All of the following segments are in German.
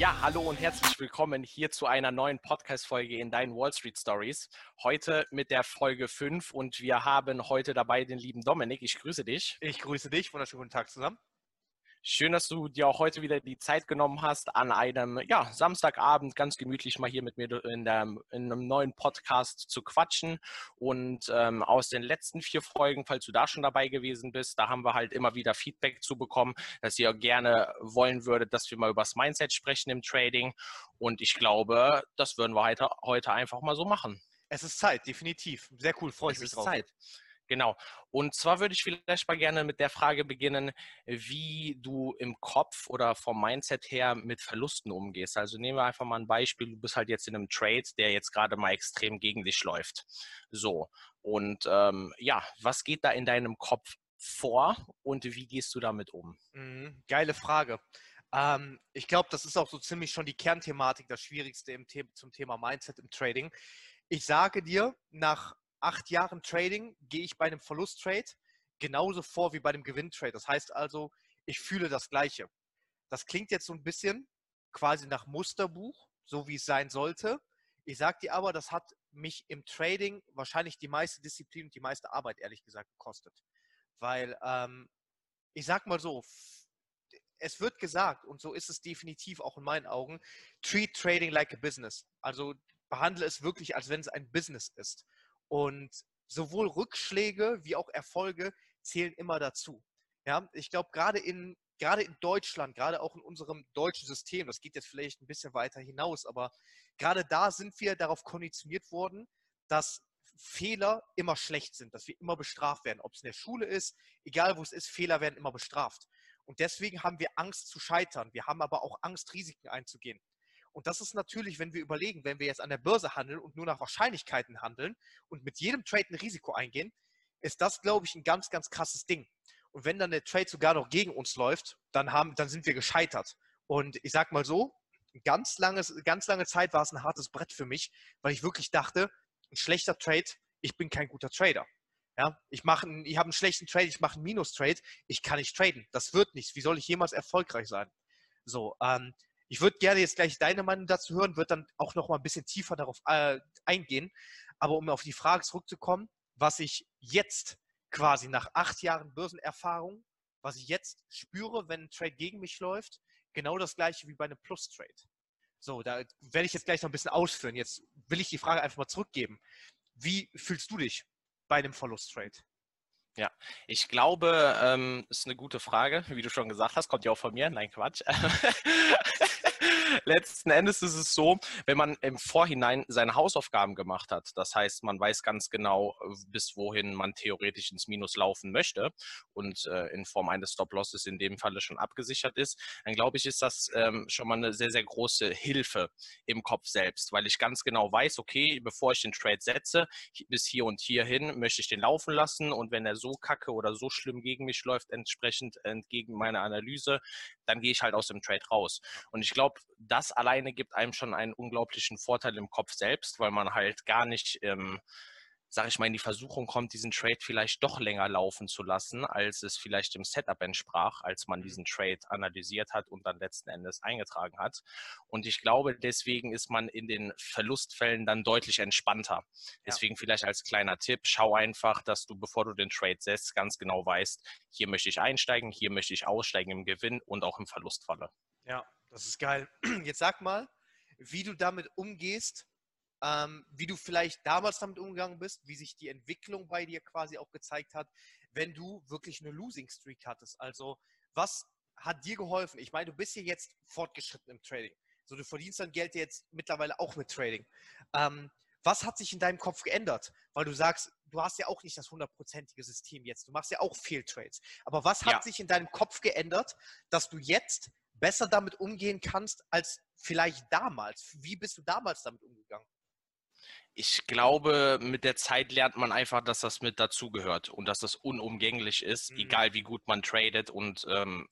Ja, hallo und herzlich willkommen hier zu einer neuen Podcast-Folge in deinen Wall Street Stories. Heute mit der Folge 5 und wir haben heute dabei den lieben Dominik. Ich grüße dich. Ich grüße dich. Wunderschönen guten Tag zusammen. Schön, dass du dir auch heute wieder die Zeit genommen hast, an einem ja, Samstagabend ganz gemütlich mal hier mit mir in, der, in einem neuen Podcast zu quatschen. Und ähm, aus den letzten vier Folgen, falls du da schon dabei gewesen bist, da haben wir halt immer wieder Feedback zu bekommen, dass ihr gerne wollen würdet, dass wir mal über das Mindset sprechen im Trading. Und ich glaube, das würden wir heute, heute einfach mal so machen. Es ist Zeit, definitiv. Sehr cool, freue ich mich drauf. Zeit. Genau. Und zwar würde ich vielleicht mal gerne mit der Frage beginnen, wie du im Kopf oder vom Mindset her mit Verlusten umgehst. Also nehmen wir einfach mal ein Beispiel. Du bist halt jetzt in einem Trade, der jetzt gerade mal extrem gegen dich läuft. So. Und ähm, ja, was geht da in deinem Kopf vor und wie gehst du damit um? Mhm, geile Frage. Ähm, ich glaube, das ist auch so ziemlich schon die Kernthematik, das Schwierigste im The zum Thema Mindset im Trading. Ich sage dir, nach acht Jahren Trading gehe ich bei einem Verlusttrade genauso vor wie bei einem Gewinntrade. Das heißt also, ich fühle das Gleiche. Das klingt jetzt so ein bisschen quasi nach Musterbuch, so wie es sein sollte. Ich sage dir aber, das hat mich im Trading wahrscheinlich die meiste Disziplin und die meiste Arbeit, ehrlich gesagt, gekostet. Weil, ähm, ich sag mal so, es wird gesagt, und so ist es definitiv auch in meinen Augen, treat trading like a business. Also behandle es wirklich, als wenn es ein Business ist. Und sowohl Rückschläge wie auch Erfolge zählen immer dazu. Ja, ich glaube, gerade in, gerade in Deutschland, gerade auch in unserem deutschen System, das geht jetzt vielleicht ein bisschen weiter hinaus, aber gerade da sind wir darauf konditioniert worden, dass Fehler immer schlecht sind, dass wir immer bestraft werden. Ob es in der Schule ist, egal wo es ist, Fehler werden immer bestraft. Und deswegen haben wir Angst zu scheitern. Wir haben aber auch Angst, Risiken einzugehen. Und das ist natürlich, wenn wir überlegen, wenn wir jetzt an der Börse handeln und nur nach Wahrscheinlichkeiten handeln und mit jedem Trade ein Risiko eingehen, ist das, glaube ich, ein ganz, ganz krasses Ding. Und wenn dann der Trade sogar noch gegen uns läuft, dann, haben, dann sind wir gescheitert. Und ich sag mal so, ganz, langes, ganz lange Zeit war es ein hartes Brett für mich, weil ich wirklich dachte, ein schlechter Trade, ich bin kein guter Trader. Ja, ich ich habe einen schlechten Trade, ich mache einen Minus-Trade, ich kann nicht traden. Das wird nichts. Wie soll ich jemals erfolgreich sein? So, ähm, ich würde gerne jetzt gleich deine Meinung dazu hören, würde dann auch noch mal ein bisschen tiefer darauf äh, eingehen. Aber um auf die Frage zurückzukommen, was ich jetzt quasi nach acht Jahren Börsenerfahrung, was ich jetzt spüre, wenn ein Trade gegen mich läuft, genau das gleiche wie bei einem Plus-Trade. So, da werde ich jetzt gleich noch ein bisschen ausführen. Jetzt will ich die Frage einfach mal zurückgeben. Wie fühlst du dich bei einem Verlust-Trade? Ja, ich glaube, ähm, ist eine gute Frage. Wie du schon gesagt hast, kommt ja auch von mir. Nein, Quatsch. letzten Endes ist es so, wenn man im Vorhinein seine Hausaufgaben gemacht hat, das heißt, man weiß ganz genau, bis wohin man theoretisch ins Minus laufen möchte und äh, in Form eines Stop-Losses in dem Falle schon abgesichert ist, dann glaube ich, ist das ähm, schon mal eine sehr, sehr große Hilfe im Kopf selbst, weil ich ganz genau weiß, okay, bevor ich den Trade setze, bis hier und hierhin möchte ich den laufen lassen und wenn er so kacke oder so schlimm gegen mich läuft, entsprechend entgegen meiner Analyse, dann gehe ich halt aus dem Trade raus. Und ich glaube, das alleine gibt einem schon einen unglaublichen Vorteil im Kopf selbst, weil man halt gar nicht, ähm, sag ich mal, in die Versuchung kommt, diesen Trade vielleicht doch länger laufen zu lassen, als es vielleicht im Setup entsprach, als man mhm. diesen Trade analysiert hat und dann letzten Endes eingetragen hat. Und ich glaube, deswegen ist man in den Verlustfällen dann deutlich entspannter. Deswegen ja. vielleicht als kleiner Tipp, schau einfach, dass du, bevor du den Trade setzt, ganz genau weißt, hier möchte ich einsteigen, hier möchte ich aussteigen im Gewinn und auch im Verlustfalle. Ja, das ist geil. Jetzt sag mal, wie du damit umgehst, ähm, wie du vielleicht damals damit umgegangen bist, wie sich die Entwicklung bei dir quasi auch gezeigt hat, wenn du wirklich eine Losing Streak hattest. Also, was hat dir geholfen? Ich meine, du bist hier jetzt fortgeschritten im Trading. So, du verdienst dein Geld jetzt mittlerweile auch mit Trading. Ähm, was hat sich in deinem Kopf geändert? Weil du sagst, du hast ja auch nicht das hundertprozentige System jetzt. Du machst ja auch Fehltrades. Aber was hat ja. sich in deinem Kopf geändert, dass du jetzt besser damit umgehen kannst als vielleicht damals. Wie bist du damals damit umgegangen? Ich glaube, mit der Zeit lernt man einfach, dass das mit dazugehört und dass das unumgänglich ist, mhm. egal wie gut man tradet und ähm,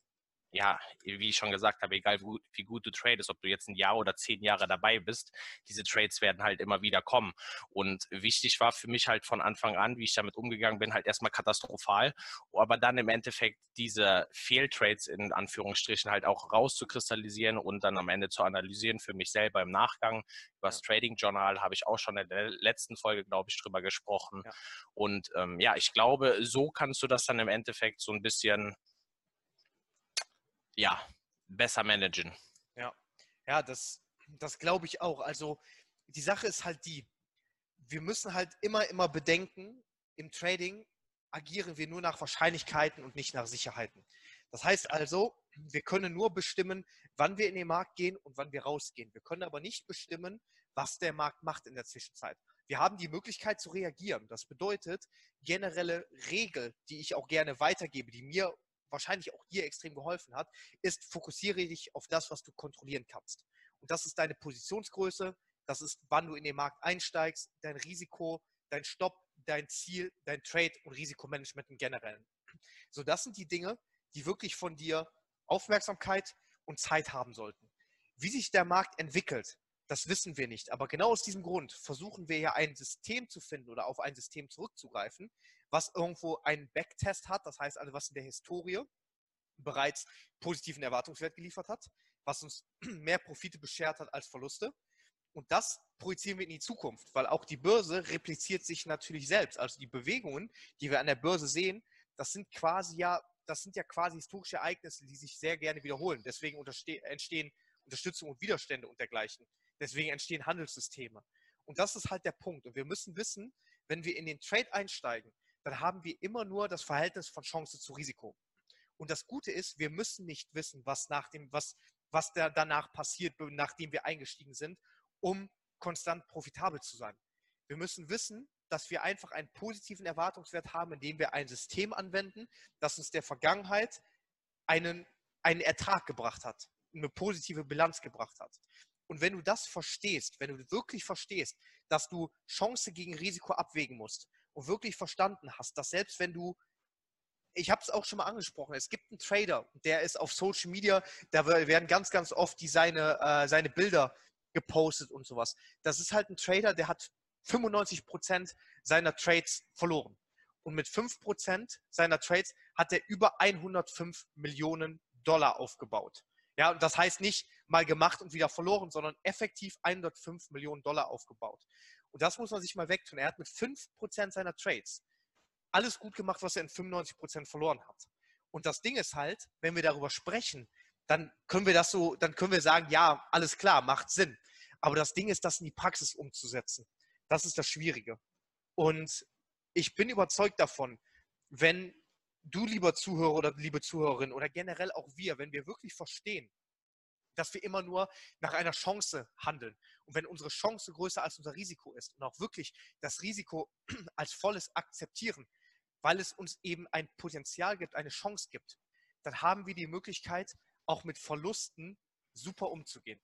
ja, wie ich schon gesagt habe, egal wie gut du tradest, ob du jetzt ein Jahr oder zehn Jahre dabei bist, diese Trades werden halt immer wieder kommen. Und wichtig war für mich halt von Anfang an, wie ich damit umgegangen bin, halt erstmal katastrophal, aber dann im Endeffekt diese Fehltrades in Anführungsstrichen halt auch rauszukristallisieren und dann am Ende zu analysieren für mich selber im Nachgang. Über das Trading Journal habe ich auch schon in der letzten Folge, glaube ich, drüber gesprochen. Ja. Und ähm, ja, ich glaube, so kannst du das dann im Endeffekt so ein bisschen ja, besser managen. Ja, ja das, das glaube ich auch. Also die Sache ist halt die, wir müssen halt immer, immer bedenken, im Trading agieren wir nur nach Wahrscheinlichkeiten und nicht nach Sicherheiten. Das heißt also, wir können nur bestimmen, wann wir in den Markt gehen und wann wir rausgehen. Wir können aber nicht bestimmen, was der Markt macht in der Zwischenzeit. Wir haben die Möglichkeit zu reagieren. Das bedeutet, generelle Regel, die ich auch gerne weitergebe, die mir wahrscheinlich auch dir extrem geholfen hat, ist, fokussiere dich auf das, was du kontrollieren kannst. Und das ist deine Positionsgröße, das ist, wann du in den Markt einsteigst, dein Risiko, dein Stopp, dein Ziel, dein Trade und Risikomanagement im Generellen. So, das sind die Dinge, die wirklich von dir Aufmerksamkeit und Zeit haben sollten. Wie sich der Markt entwickelt, das wissen wir nicht. Aber genau aus diesem Grund versuchen wir ja ein System zu finden oder auf ein System zurückzugreifen, was irgendwo einen Backtest hat, das heißt also, was in der Historie bereits positiven Erwartungswert geliefert hat, was uns mehr Profite beschert hat als Verluste. Und das projizieren wir in die Zukunft, weil auch die Börse repliziert sich natürlich selbst. Also die Bewegungen, die wir an der Börse sehen, das sind quasi ja, das sind ja quasi historische Ereignisse, die sich sehr gerne wiederholen. Deswegen entstehen Unterstützung und Widerstände und dergleichen. Deswegen entstehen Handelssysteme. Und das ist halt der Punkt. Und wir müssen wissen, wenn wir in den Trade einsteigen, dann haben wir immer nur das Verhältnis von Chance zu Risiko. Und das Gute ist, wir müssen nicht wissen, was nach dem, was, was da danach passiert, nachdem wir eingestiegen sind, um konstant profitabel zu sein. Wir müssen wissen, dass wir einfach einen positiven Erwartungswert haben, indem wir ein System anwenden, das uns der Vergangenheit einen, einen Ertrag gebracht hat, eine positive Bilanz gebracht hat. Und wenn du das verstehst, wenn du wirklich verstehst, dass du Chance gegen Risiko abwägen musst und wirklich verstanden hast, dass selbst wenn du, ich habe es auch schon mal angesprochen, es gibt einen Trader, der ist auf Social Media, da werden ganz, ganz oft die seine, äh, seine Bilder gepostet und sowas. Das ist halt ein Trader, der hat 95 Prozent seiner Trades verloren. Und mit 5% seiner Trades hat er über 105 Millionen Dollar aufgebaut. Ja, und das heißt nicht mal gemacht und wieder verloren, sondern effektiv 105 Millionen Dollar aufgebaut. Und das muss man sich mal wegtun. Er hat mit 5% seiner Trades alles gut gemacht, was er in 95% verloren hat. Und das Ding ist halt, wenn wir darüber sprechen, dann können wir das so, dann können wir sagen, ja, alles klar, macht Sinn. Aber das Ding ist, das in die Praxis umzusetzen. Das ist das Schwierige. Und ich bin überzeugt davon, wenn du, lieber Zuhörer oder liebe Zuhörerin oder generell auch wir, wenn wir wirklich verstehen, dass wir immer nur nach einer Chance handeln. Und wenn unsere Chance größer als unser Risiko ist und auch wirklich das Risiko als volles akzeptieren, weil es uns eben ein Potenzial gibt, eine Chance gibt, dann haben wir die Möglichkeit, auch mit Verlusten super umzugehen.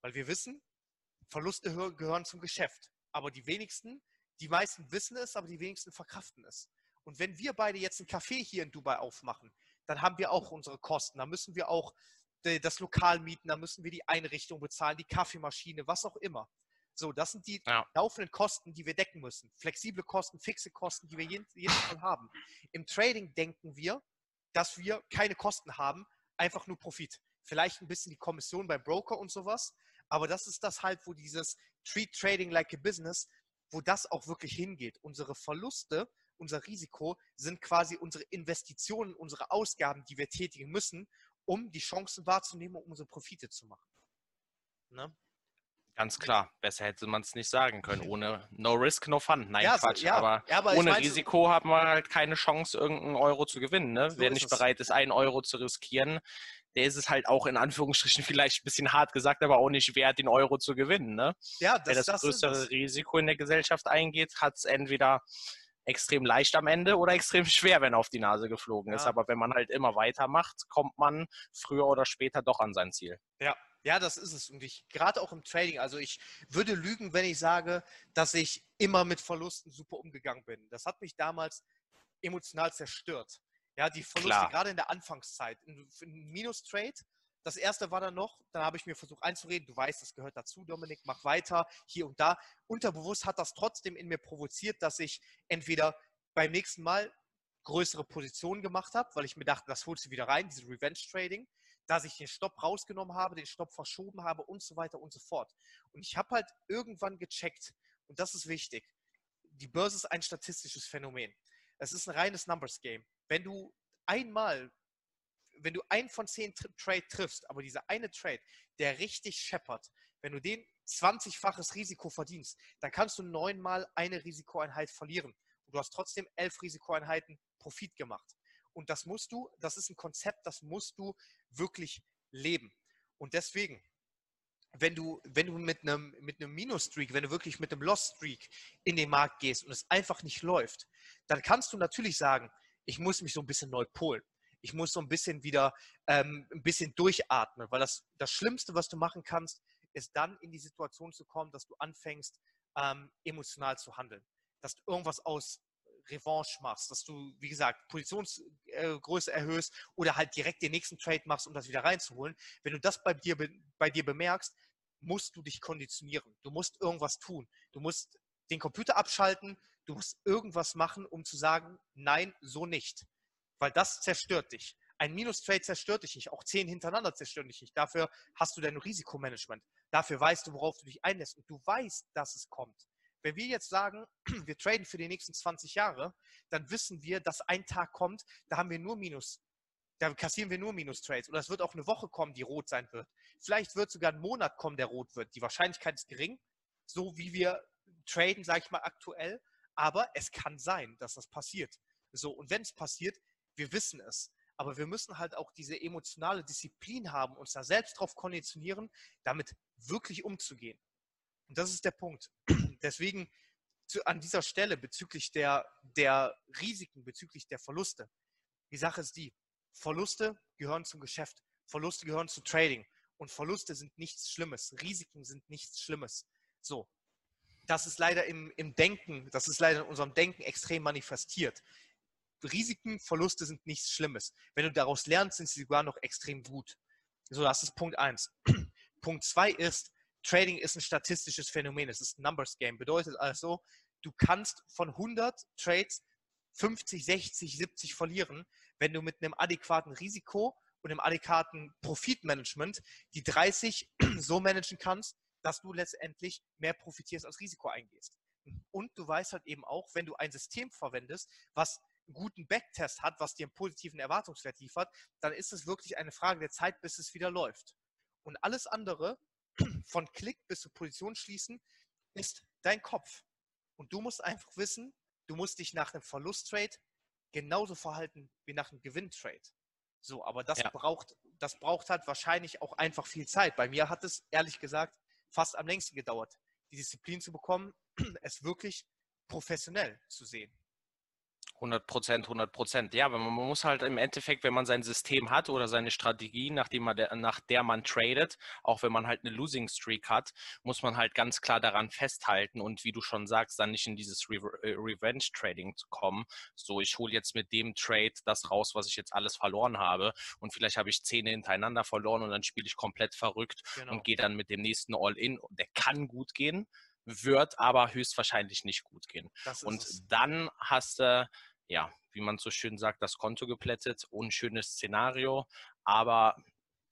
Weil wir wissen, Verluste gehören zum Geschäft. Aber die wenigsten, die meisten wissen es, aber die wenigsten verkraften es. Und wenn wir beide jetzt ein Café hier in Dubai aufmachen, dann haben wir auch unsere Kosten. Da müssen wir auch das Lokal mieten, da müssen wir die Einrichtung bezahlen, die Kaffeemaschine, was auch immer. So, das sind die ja. laufenden Kosten, die wir decken müssen. Flexible Kosten, fixe Kosten, die wir jeden, jeden Fall haben. Im Trading denken wir, dass wir keine Kosten haben, einfach nur Profit. Vielleicht ein bisschen die Kommission beim Broker und sowas, aber das ist das halt, wo dieses Treat Trading like a Business, wo das auch wirklich hingeht. Unsere Verluste unser Risiko sind quasi unsere Investitionen, unsere Ausgaben, die wir tätigen müssen, um die Chancen wahrzunehmen, um unsere Profite zu machen. Ne? Ganz klar, besser hätte man es nicht sagen können. Ohne No Risk, No Fun. Nein, ja, Quatsch. So, ja, aber, ja, aber, ohne Risiko so, haben wir halt keine Chance, irgendeinen Euro zu gewinnen. Ne? So Wer nicht bereit ist, einen Euro zu riskieren, der ist es halt auch in Anführungsstrichen vielleicht ein bisschen hart gesagt, aber auch nicht wert, den Euro zu gewinnen. Ne? Ja, das, Wer das, das größere Risiko in der Gesellschaft eingeht, hat es entweder extrem leicht am Ende oder extrem schwer, wenn er auf die Nase geflogen ist. Aber wenn man halt immer weitermacht, kommt man früher oder später doch an sein Ziel. Ja, ja, das ist es. Und ich, gerade auch im Trading, also ich würde lügen, wenn ich sage, dass ich immer mit Verlusten super umgegangen bin. Das hat mich damals emotional zerstört. Ja, die Verluste Klar. gerade in der Anfangszeit. Ein Minus-Trade, das erste war dann noch, dann habe ich mir versucht einzureden, du weißt, das gehört dazu, Dominik, mach weiter, hier und da. Unterbewusst hat das trotzdem in mir provoziert, dass ich entweder beim nächsten Mal größere Positionen gemacht habe, weil ich mir dachte, das holst du wieder rein, diese Revenge Trading, dass ich den Stopp rausgenommen habe, den Stopp verschoben habe und so weiter und so fort. Und ich habe halt irgendwann gecheckt, und das ist wichtig, die Börse ist ein statistisches Phänomen. Es ist ein reines Numbers Game. Wenn du einmal, wenn du einen von zehn Trade triffst, aber dieser eine Trade, der richtig scheppert, wenn du den 20-faches Risiko verdienst, dann kannst du neunmal eine Risikoeinheit verlieren. Und du hast trotzdem elf Risikoeinheiten Profit gemacht. Und das musst du, das ist ein Konzept, das musst du wirklich leben. Und deswegen, wenn du, wenn du mit einem, mit einem Minus-Streak, wenn du wirklich mit einem Loss-Streak in den Markt gehst und es einfach nicht läuft, dann kannst du natürlich sagen, ich muss mich so ein bisschen neu polen. Ich muss so ein bisschen wieder ähm, ein bisschen durchatmen, weil das, das Schlimmste, was du machen kannst, ist dann in die Situation zu kommen, dass du anfängst, ähm, emotional zu handeln. Dass du irgendwas aus Revanche machst, dass du, wie gesagt, Positionsgröße erhöhst oder halt direkt den nächsten Trade machst, um das wieder reinzuholen. Wenn du das bei dir, bei dir bemerkst, musst du dich konditionieren. Du musst irgendwas tun. Du musst den Computer abschalten. Du musst irgendwas machen, um zu sagen, nein, so nicht. Weil das zerstört dich. Ein Minus-Trade zerstört dich nicht. Auch zehn hintereinander zerstören dich nicht. Dafür hast du dein Risikomanagement. Dafür weißt du, worauf du dich einlässt. Und du weißt, dass es kommt. Wenn wir jetzt sagen, wir traden für die nächsten 20 Jahre, dann wissen wir, dass ein Tag kommt, da haben wir nur Minus. Da kassieren wir nur Minus-Trades. Oder es wird auch eine Woche kommen, die rot sein wird. Vielleicht wird sogar ein Monat kommen, der rot wird. Die Wahrscheinlichkeit ist gering, so wie wir traden, sage ich mal, aktuell. Aber es kann sein, dass das passiert. So, und wenn es passiert, wir wissen es. Aber wir müssen halt auch diese emotionale Disziplin haben, uns da selbst drauf konditionieren, damit wirklich umzugehen. Und das ist der Punkt. Deswegen zu, an dieser Stelle bezüglich der, der Risiken, bezüglich der Verluste. Die Sache ist die, Verluste gehören zum Geschäft, Verluste gehören zu Trading und Verluste sind nichts Schlimmes, Risiken sind nichts Schlimmes. So, das ist leider im, im Denken, das ist leider in unserem Denken extrem manifestiert. Risiken, Verluste sind nichts Schlimmes. Wenn du daraus lernst, sind sie sogar noch extrem gut. So, das ist Punkt eins. Punkt zwei ist, Trading ist ein statistisches Phänomen, es ist ein Numbers Game. Bedeutet also, du kannst von 100 Trades 50, 60, 70 verlieren, wenn du mit einem adäquaten Risiko und einem adäquaten Profitmanagement die 30 so managen kannst, dass du letztendlich mehr profitierst als Risiko eingehst. Und du weißt halt eben auch, wenn du ein System verwendest, was einen guten Backtest hat, was dir einen positiven Erwartungswert liefert, dann ist es wirklich eine Frage der Zeit, bis es wieder läuft. Und alles andere, von Klick bis zu Position schließen, ist dein Kopf. Und du musst einfach wissen, du musst dich nach einem Verlusttrade genauso verhalten wie nach einem Gewinntrade. So, aber das ja. braucht, das braucht halt wahrscheinlich auch einfach viel Zeit. Bei mir hat es ehrlich gesagt fast am längsten gedauert, die Disziplin zu bekommen, es wirklich professionell zu sehen. 100 Prozent, 100 Prozent. Ja, aber man muss halt im Endeffekt, wenn man sein System hat oder seine Strategie, nachdem man der, nach der man tradet, auch wenn man halt eine Losing Streak hat, muss man halt ganz klar daran festhalten und wie du schon sagst, dann nicht in dieses Re äh, Revenge Trading zu kommen. So, ich hole jetzt mit dem Trade das raus, was ich jetzt alles verloren habe und vielleicht habe ich Zähne hintereinander verloren und dann spiele ich komplett verrückt genau. und gehe dann mit dem nächsten All-In. Der kann gut gehen, wird aber höchstwahrscheinlich nicht gut gehen. Und dann hast du, ja, wie man so schön sagt, das Konto geplättet, unschönes Szenario, aber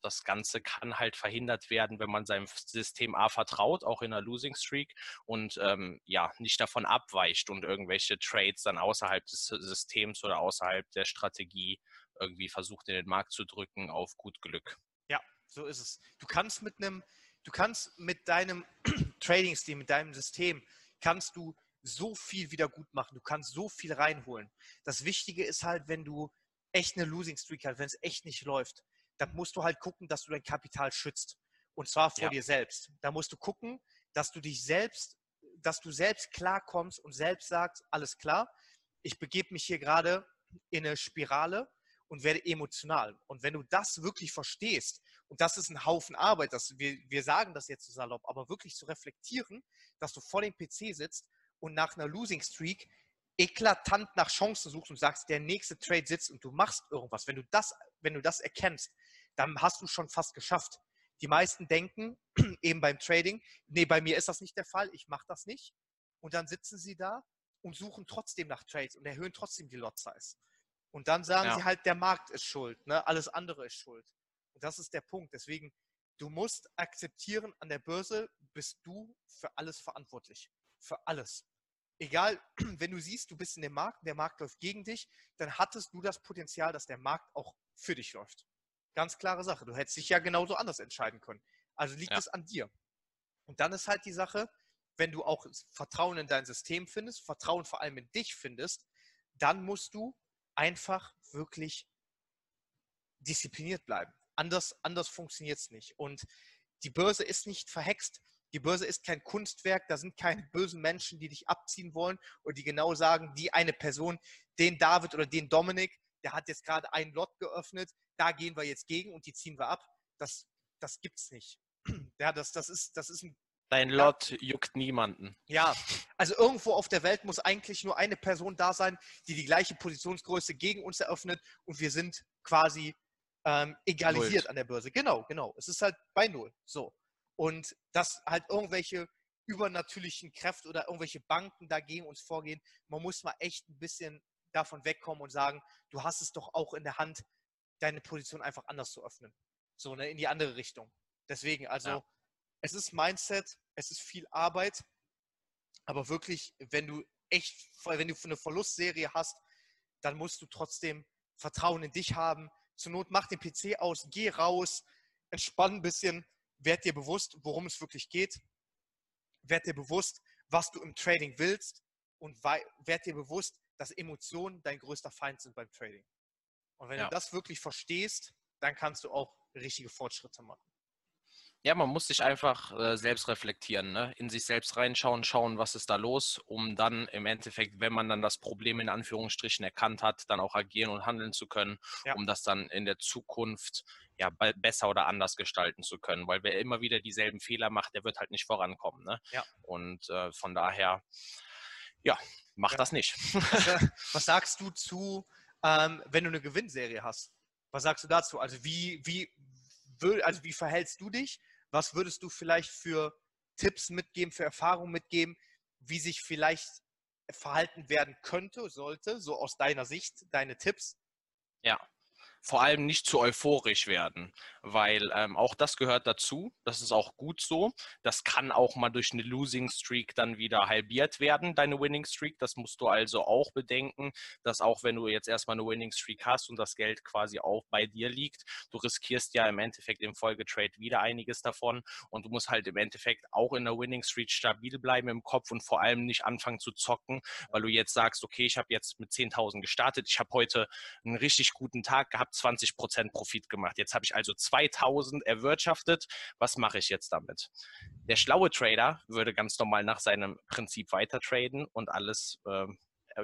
das Ganze kann halt verhindert werden, wenn man seinem System A vertraut, auch in einer Losing Streak und ähm, ja, nicht davon abweicht und irgendwelche Trades dann außerhalb des Systems oder außerhalb der Strategie irgendwie versucht in den Markt zu drücken auf gut Glück. Ja, so ist es. Du kannst mit einem Du kannst mit deinem Trading-Stil, mit deinem System, kannst du so viel wieder gut machen. Du kannst so viel reinholen. Das Wichtige ist halt, wenn du echt eine Losing Streak hast, wenn es echt nicht läuft, dann musst du halt gucken, dass du dein Kapital schützt. Und zwar vor ja. dir selbst. Da musst du gucken, dass du dich selbst, dass du selbst klarkommst und selbst sagst, alles klar, ich begebe mich hier gerade in eine Spirale und werde emotional. Und wenn du das wirklich verstehst, und das ist ein Haufen Arbeit, dass wir, wir sagen das jetzt so salopp, aber wirklich zu reflektieren, dass du vor dem PC sitzt und nach einer Losing Streak eklatant nach Chancen suchst und sagst, der nächste Trade sitzt und du machst irgendwas, wenn du das, wenn du das erkennst, dann hast du schon fast geschafft. Die meisten denken eben beim Trading, nee, bei mir ist das nicht der Fall, ich mache das nicht. Und dann sitzen sie da und suchen trotzdem nach Trades und erhöhen trotzdem die Lot Size. Und dann sagen ja. sie halt, der Markt ist schuld, ne? alles andere ist schuld. Und das ist der Punkt. Deswegen, du musst akzeptieren, an der Börse bist du für alles verantwortlich. Für alles. Egal, wenn du siehst, du bist in dem Markt, der Markt läuft gegen dich, dann hattest du das Potenzial, dass der Markt auch für dich läuft. Ganz klare Sache. Du hättest dich ja genauso anders entscheiden können. Also liegt ja. es an dir. Und dann ist halt die Sache, wenn du auch Vertrauen in dein System findest, Vertrauen vor allem in dich findest, dann musst du einfach wirklich diszipliniert bleiben. Anders, anders funktioniert es nicht. Und die Börse ist nicht verhext. Die Börse ist kein Kunstwerk, da sind keine bösen Menschen, die dich abziehen wollen und die genau sagen, die eine Person, den David oder den Dominik, der hat jetzt gerade einen Lot geöffnet, da gehen wir jetzt gegen und die ziehen wir ab. Das, das es nicht. Ja, das, das, ist, das ist ein Dein Lot ja. juckt niemanden. Ja, also irgendwo auf der Welt muss eigentlich nur eine Person da sein, die die gleiche Positionsgröße gegen uns eröffnet und wir sind quasi ähm, egalisiert null. an der Börse. Genau, genau. Es ist halt bei Null. So. Und dass halt irgendwelche übernatürlichen Kräfte oder irgendwelche Banken da gegen uns vorgehen, man muss mal echt ein bisschen davon wegkommen und sagen, du hast es doch auch in der Hand, deine Position einfach anders zu öffnen. So, ne, in die andere Richtung. Deswegen, also ja es ist Mindset, es ist viel Arbeit, aber wirklich, wenn du echt, wenn du eine Verlustserie hast, dann musst du trotzdem Vertrauen in dich haben. Zur Not mach den PC aus, geh raus, entspann ein bisschen, werd dir bewusst, worum es wirklich geht, werd dir bewusst, was du im Trading willst und werd dir bewusst, dass Emotionen dein größter Feind sind beim Trading. Und wenn ja. du das wirklich verstehst, dann kannst du auch richtige Fortschritte machen. Ja, man muss sich einfach äh, selbst reflektieren, ne? in sich selbst reinschauen, schauen, was ist da los, um dann im Endeffekt, wenn man dann das Problem in Anführungsstrichen erkannt hat, dann auch agieren und handeln zu können, ja. um das dann in der Zukunft ja besser oder anders gestalten zu können. Weil wer immer wieder dieselben Fehler macht, der wird halt nicht vorankommen. Ne? Ja. Und äh, von daher, ja, mach ja. das nicht. was sagst du zu, ähm, wenn du eine Gewinnserie hast? Was sagst du dazu? Also wie, wie, also wie verhältst du dich? Was würdest du vielleicht für Tipps mitgeben, für Erfahrungen mitgeben, wie sich vielleicht verhalten werden könnte, sollte, so aus deiner Sicht, deine Tipps? Ja, vor allem nicht zu euphorisch werden, weil ähm, auch das gehört dazu. Das ist auch gut so. Das kann auch mal durch eine Losing Streak dann wieder halbiert werden, deine Winning Streak. Das musst du also auch bedenken, dass auch wenn du jetzt erstmal eine Winning Streak hast und das Geld quasi auch bei dir liegt, du riskierst ja im Endeffekt im Folgetrade wieder einiges davon und du musst halt im Endeffekt auch in der Winning Streak stabil bleiben im Kopf und vor allem nicht anfangen zu zocken, weil du jetzt sagst, okay, ich habe jetzt mit 10.000 gestartet, ich habe heute einen richtig guten Tag gehabt, 20 Prozent Profit gemacht. Jetzt habe ich also 2000 erwirtschaftet. Was mache ich jetzt damit? Der schlaue Trader würde ganz normal nach seinem Prinzip weiter traden und alles äh, äh,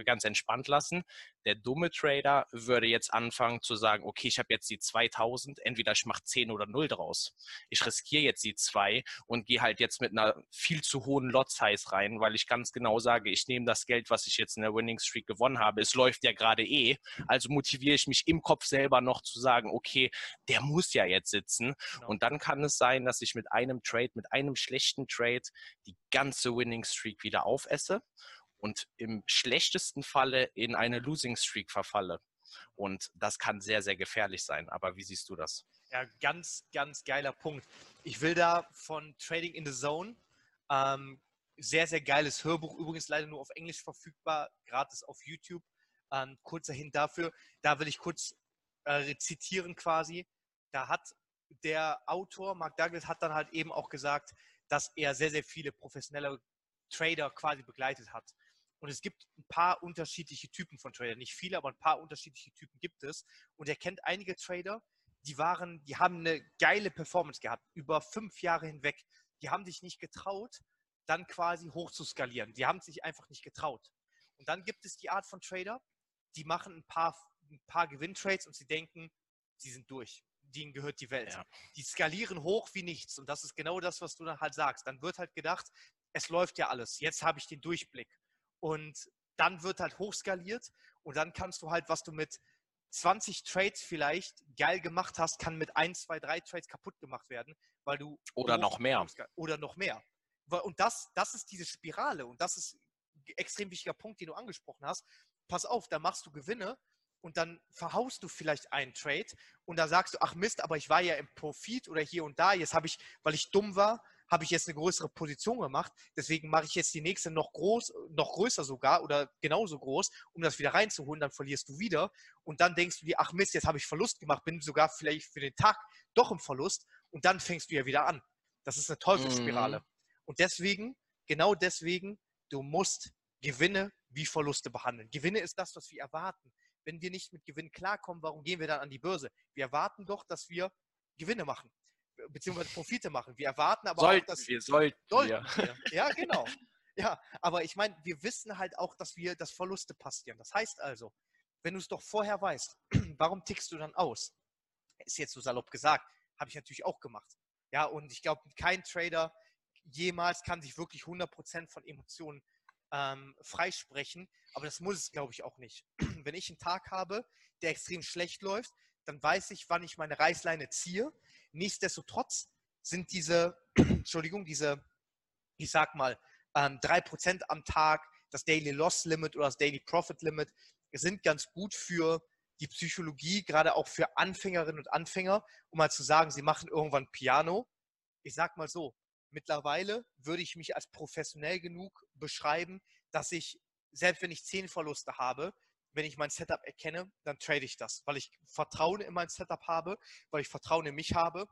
ganz entspannt lassen. Der dumme Trader würde jetzt anfangen zu sagen, okay, ich habe jetzt die 2000, entweder ich mache 10 oder 0 draus. Ich riskiere jetzt die 2 und gehe halt jetzt mit einer viel zu hohen Lot-Size rein, weil ich ganz genau sage, ich nehme das Geld, was ich jetzt in der Winning Streak gewonnen habe. Es läuft ja gerade eh. Also motiviere ich mich im Kopf selber noch zu sagen, okay, der muss ja jetzt sitzen. Genau. Und dann kann es sein, dass ich mit einem Trade, mit einem schlechten Trade die ganze Winning Streak wieder aufesse und im schlechtesten Falle in eine Losing Streak verfalle. Und das kann sehr, sehr gefährlich sein. Aber wie siehst du das? Ja, ganz, ganz geiler Punkt. Ich will da von Trading in the Zone, ähm, sehr, sehr geiles Hörbuch, übrigens leider nur auf Englisch verfügbar, gratis auf YouTube. Ähm, kurzer Hin dafür, da will ich kurz äh, zitieren quasi. Da hat der Autor, Mark Douglas, hat dann halt eben auch gesagt, dass er sehr, sehr viele professionelle Trader quasi begleitet hat. Und es gibt ein paar unterschiedliche Typen von Tradern. Nicht viele, aber ein paar unterschiedliche Typen gibt es. Und er kennt einige Trader, die waren, die haben eine geile Performance gehabt, über fünf Jahre hinweg. Die haben sich nicht getraut, dann quasi hoch zu skalieren. Die haben sich einfach nicht getraut. Und dann gibt es die Art von Trader, die machen ein paar, ein paar Gewinntrades und sie denken, sie sind durch. Denen gehört die Welt. Ja. Die skalieren hoch wie nichts. Und das ist genau das, was du dann halt sagst. Dann wird halt gedacht, es läuft ja alles. Jetzt habe ich den Durchblick. Und dann wird halt hochskaliert und dann kannst du halt, was du mit 20 Trades vielleicht geil gemacht hast, kann mit 1, 2, 3 Trades kaputt gemacht werden, weil du. Oder noch mehr. Oder noch mehr. Und das, das ist diese Spirale und das ist ein extrem wichtiger Punkt, den du angesprochen hast. Pass auf, da machst du Gewinne und dann verhaust du vielleicht einen Trade und da sagst du, ach Mist, aber ich war ja im Profit oder hier und da, jetzt habe ich, weil ich dumm war, habe ich jetzt eine größere Position gemacht, deswegen mache ich jetzt die nächste noch groß, noch größer sogar oder genauso groß, um das wieder reinzuholen, dann verlierst du wieder und dann denkst du dir, ach Mist, jetzt habe ich Verlust gemacht, bin sogar vielleicht für den Tag doch im Verlust und dann fängst du ja wieder an. Das ist eine Teufelsspirale. Mhm. Und deswegen, genau deswegen, du musst Gewinne wie Verluste behandeln. Gewinne ist das, was wir erwarten wenn wir nicht mit Gewinn klarkommen, warum gehen wir dann an die Börse? Wir erwarten doch, dass wir Gewinne machen, beziehungsweise Profite machen. Wir erwarten aber sollten auch, dass wir sollten, sollten wir. Ja, genau. Ja, aber ich meine, wir wissen halt auch, dass wir, dass Verluste passieren. Das heißt also, wenn du es doch vorher weißt, warum tickst du dann aus? Ist jetzt so salopp gesagt, habe ich natürlich auch gemacht. Ja, und ich glaube, kein Trader jemals kann sich wirklich 100% von Emotionen ähm, freisprechen, aber das muss es, glaube ich, auch nicht. Wenn ich einen Tag habe, der extrem schlecht läuft, dann weiß ich, wann ich meine Reißleine ziehe. Nichtsdestotrotz sind diese, Entschuldigung, diese, ich sag mal, ähm, 3% am Tag, das Daily Loss Limit oder das Daily Profit Limit, sind ganz gut für die Psychologie, gerade auch für Anfängerinnen und Anfänger, um mal zu sagen, sie machen irgendwann Piano. Ich sag mal so, mittlerweile würde ich mich als professionell genug beschreiben, dass ich, selbst wenn ich zehn Verluste habe, wenn ich mein Setup erkenne, dann trade ich das, weil ich Vertrauen in mein Setup habe, weil ich Vertrauen in mich habe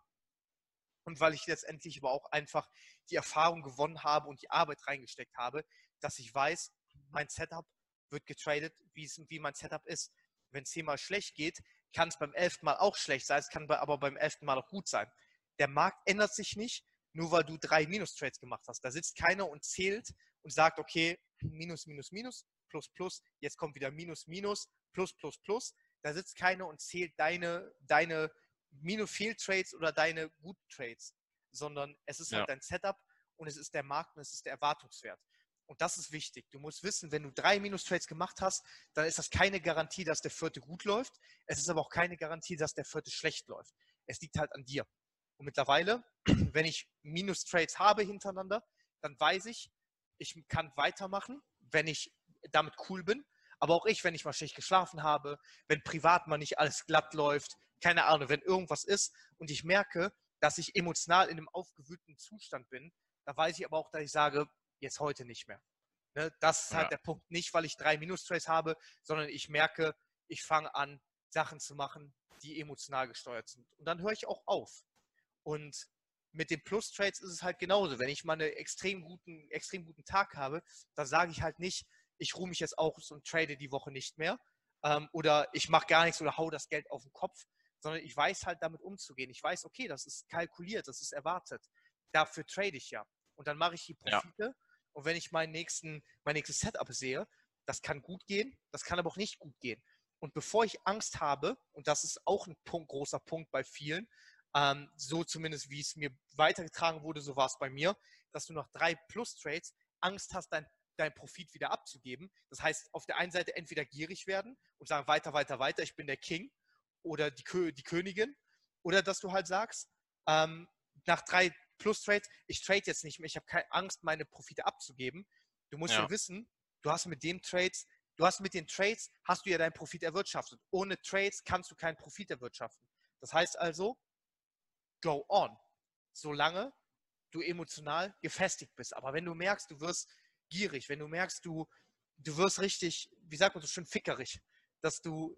und weil ich letztendlich aber auch einfach die Erfahrung gewonnen habe und die Arbeit reingesteckt habe, dass ich weiß, mein Setup wird getradet, wie, mein Setup ist. Wenn es zehnmal schlecht geht, kann es beim elften Mal auch schlecht sein, es kann aber beim elften Mal auch gut sein. Der Markt ändert sich nicht, nur weil du drei Minus-Trades gemacht hast. Da sitzt keiner und zählt und sagt, okay, Minus, Minus, Minus, Plus, Plus, jetzt kommt wieder Minus, Minus, Plus, Plus, Plus. Da sitzt keiner und zählt deine, deine Minus-Fehl-Trades oder deine guten Trades, sondern es ist halt ja. halt dein Setup und es ist der Markt und es ist der Erwartungswert. Und das ist wichtig. Du musst wissen, wenn du drei Minus-Trades gemacht hast, dann ist das keine Garantie, dass der vierte gut läuft. Es ist aber auch keine Garantie, dass der vierte schlecht läuft. Es liegt halt an dir. Und mittlerweile, wenn ich Minus-Trades habe hintereinander, dann weiß ich, ich kann weitermachen, wenn ich damit cool bin. Aber auch ich, wenn ich mal schlecht geschlafen habe, wenn privat mal nicht alles glatt läuft, keine Ahnung, wenn irgendwas ist und ich merke, dass ich emotional in einem aufgewühlten Zustand bin, dann weiß ich aber auch, dass ich sage, jetzt heute nicht mehr. Ne? Das ist halt ja. der Punkt. Nicht, weil ich drei Minus-Trades habe, sondern ich merke, ich fange an, Sachen zu machen, die emotional gesteuert sind. Und dann höre ich auch auf. Und mit den Plus-Trades ist es halt genauso. Wenn ich mal einen extrem guten, extrem guten Tag habe, dann sage ich halt nicht, ich ruhe mich jetzt aus und trade die Woche nicht mehr. Ähm, oder ich mache gar nichts oder hau das Geld auf den Kopf, sondern ich weiß halt damit umzugehen. Ich weiß, okay, das ist kalkuliert, das ist erwartet. Dafür trade ich ja. Und dann mache ich die Profite. Ja. Und wenn ich meinen nächsten, mein nächstes Setup sehe, das kann gut gehen, das kann aber auch nicht gut gehen. Und bevor ich Angst habe, und das ist auch ein Punkt, großer Punkt bei vielen, ähm, so zumindest, wie es mir weitergetragen wurde, so war es bei mir, dass du nach drei Plus-Trades Angst hast, dein, dein Profit wieder abzugeben. Das heißt, auf der einen Seite entweder gierig werden und sagen, weiter, weiter, weiter, ich bin der King oder die, Kö die Königin. Oder dass du halt sagst, ähm, nach drei Plus-Trades, ich trade jetzt nicht mehr, ich habe keine Angst, meine Profite abzugeben. Du musst ja. ja wissen, du hast mit dem Trades, du hast mit den Trades, hast du ja deinen Profit erwirtschaftet. Ohne Trades kannst du keinen Profit erwirtschaften. Das heißt also, go on, solange du emotional gefestigt bist. Aber wenn du merkst, du wirst gierig, wenn du merkst, du, du wirst richtig, wie sagt man so schön, fickerig, dass du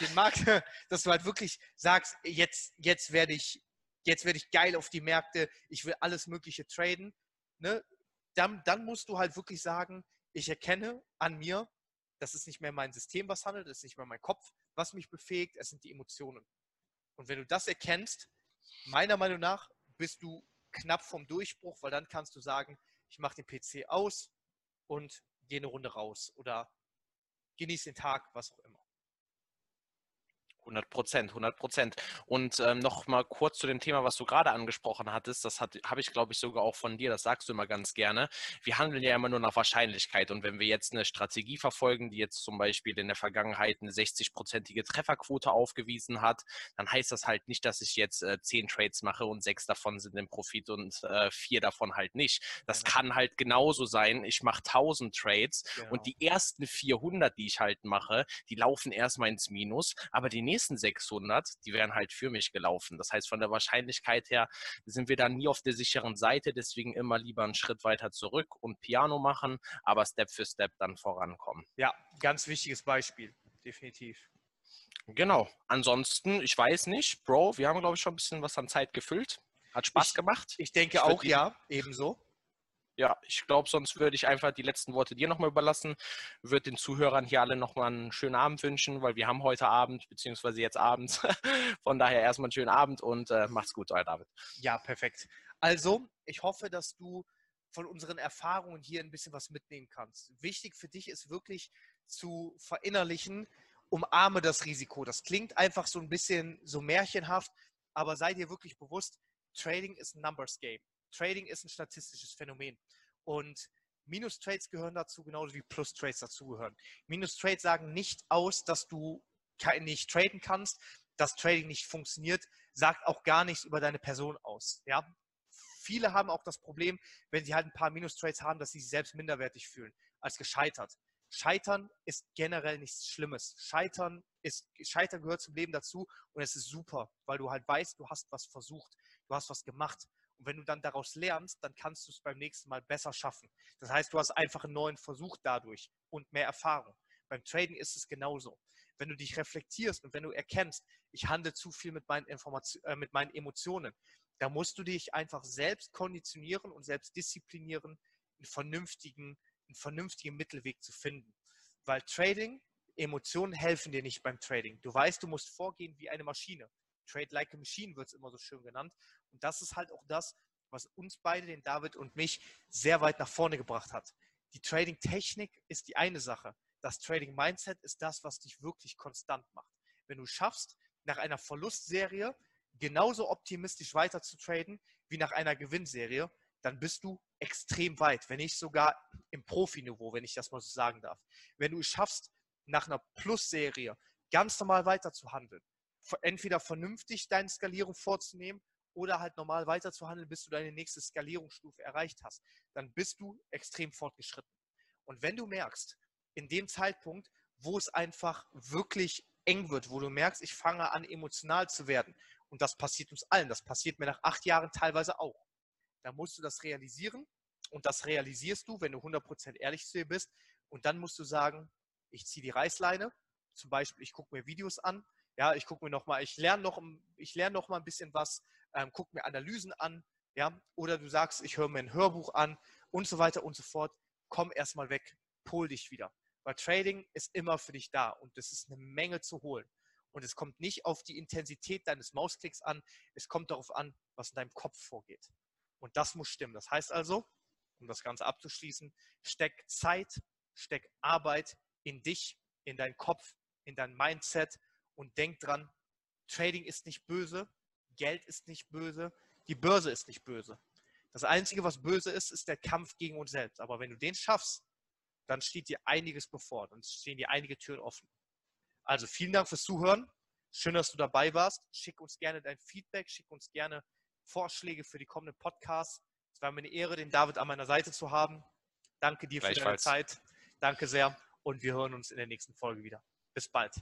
den Markt, dass du halt wirklich sagst, jetzt, jetzt werde ich, jetzt werde ich geil auf die Märkte, ich will alles Mögliche traden, ne? dann, dann musst du halt wirklich sagen, ich erkenne an mir, das ist nicht mehr mein System, was handelt, das ist nicht mehr mein Kopf, was mich befähigt, es sind die Emotionen. Und wenn du das erkennst, meiner Meinung nach bist du knapp vom Durchbruch, weil dann kannst du sagen, ich mache den PC aus und gehe eine Runde raus oder genieße den Tag, was auch immer. 100 Prozent, 100 Prozent. Und ähm, noch mal kurz zu dem Thema, was du gerade angesprochen hattest. Das habe ich, glaube ich, sogar auch von dir. Das sagst du immer ganz gerne. Wir handeln ja immer nur nach Wahrscheinlichkeit. Und wenn wir jetzt eine Strategie verfolgen, die jetzt zum Beispiel in der Vergangenheit eine 60-prozentige Trefferquote aufgewiesen hat, dann heißt das halt nicht, dass ich jetzt äh, zehn Trades mache und sechs davon sind im Profit und äh, vier davon halt nicht. Das genau. kann halt genauso sein. Ich mache 1000 Trades genau. und die ersten 400, die ich halt mache, die laufen erstmal ins Minus, aber die nächsten 600, die wären halt für mich gelaufen. Das heißt, von der Wahrscheinlichkeit her sind wir da nie auf der sicheren Seite, deswegen immer lieber einen Schritt weiter zurück und Piano machen, aber Step für Step dann vorankommen. Ja, ganz wichtiges Beispiel, definitiv. Genau. Ansonsten, ich weiß nicht, Bro, wir haben, glaube ich, schon ein bisschen was an Zeit gefüllt. Hat Spaß ich, gemacht. Ich denke ich auch, ja, ebenso. Ja, ich glaube, sonst würde ich einfach die letzten Worte dir nochmal überlassen. Würde den Zuhörern hier alle nochmal einen schönen Abend wünschen, weil wir haben heute Abend, beziehungsweise jetzt Abend. Von daher erstmal einen schönen Abend und äh, macht's gut, euer David. Ja, perfekt. Also, ich hoffe, dass du von unseren Erfahrungen hier ein bisschen was mitnehmen kannst. Wichtig für dich ist wirklich zu verinnerlichen, umarme das Risiko. Das klingt einfach so ein bisschen so märchenhaft, aber sei dir wirklich bewusst, Trading ist ein Numbers Game. Trading ist ein statistisches Phänomen. Und Minus-Trades gehören dazu, genauso wie Plus-Trades dazugehören. Minus-Trades sagen nicht aus, dass du nicht traden kannst, dass Trading nicht funktioniert, sagt auch gar nichts über deine Person aus. Ja? Viele haben auch das Problem, wenn sie halt ein paar Minus-Trades haben, dass sie sich selbst minderwertig fühlen, als gescheitert. Scheitern ist generell nichts Schlimmes. Scheitern, ist, Scheitern gehört zum Leben dazu und es ist super, weil du halt weißt, du hast was versucht, du hast was gemacht. Und wenn du dann daraus lernst, dann kannst du es beim nächsten Mal besser schaffen. Das heißt, du hast einfach einen neuen Versuch dadurch und mehr Erfahrung. Beim Trading ist es genauso. Wenn du dich reflektierst und wenn du erkennst, ich handle zu viel mit meinen, Information, äh, mit meinen Emotionen, da musst du dich einfach selbst konditionieren und selbst disziplinieren, einen vernünftigen, einen vernünftigen Mittelweg zu finden. Weil Trading, Emotionen helfen dir nicht beim Trading. Du weißt, du musst vorgehen wie eine Maschine. Trade like a machine wird es immer so schön genannt. Und das ist halt auch das, was uns beide, den David und mich, sehr weit nach vorne gebracht hat. Die Trading-Technik ist die eine Sache. Das Trading-Mindset ist das, was dich wirklich konstant macht. Wenn du schaffst, nach einer Verlustserie genauso optimistisch weiter zu traden wie nach einer Gewinnserie, dann bist du extrem weit, wenn nicht sogar im Profiniveau, wenn ich das mal so sagen darf. Wenn du es schaffst, nach einer Plusserie ganz normal weiter zu handeln, entweder vernünftig deine Skalierung vorzunehmen oder halt normal weiterzuhandeln, bis du deine nächste Skalierungsstufe erreicht hast, dann bist du extrem fortgeschritten. Und wenn du merkst, in dem Zeitpunkt, wo es einfach wirklich eng wird, wo du merkst, ich fange an, emotional zu werden, und das passiert uns allen, das passiert mir nach acht Jahren teilweise auch, dann musst du das realisieren und das realisierst du, wenn du 100% ehrlich zu dir bist und dann musst du sagen, ich ziehe die Reißleine, zum Beispiel, ich gucke mir Videos an, ja, ich gucke mir noch mal, ich lerne noch, ich noch mal ein bisschen was, ähm, gucke mir Analysen an, ja, oder du sagst, ich höre mir ein Hörbuch an und so weiter und so fort. Komm erstmal weg, pol dich wieder. Weil Trading ist immer für dich da und es ist eine Menge zu holen. Und es kommt nicht auf die Intensität deines Mausklicks an, es kommt darauf an, was in deinem Kopf vorgeht. Und das muss stimmen. Das heißt also, um das Ganze abzuschließen, steck Zeit, steck Arbeit in dich, in deinen Kopf, in dein Mindset und denk dran, Trading ist nicht böse, Geld ist nicht böse, die Börse ist nicht böse. Das Einzige, was böse ist, ist der Kampf gegen uns selbst. Aber wenn du den schaffst, dann steht dir einiges bevor, dann stehen dir einige Türen offen. Also vielen Dank fürs Zuhören. Schön, dass du dabei warst. Schick uns gerne dein Feedback, schick uns gerne Vorschläge für die kommenden Podcasts. Es war mir eine Ehre, den David an meiner Seite zu haben. Danke dir für deine Zeit. Danke sehr und wir hören uns in der nächsten Folge wieder. Bis bald.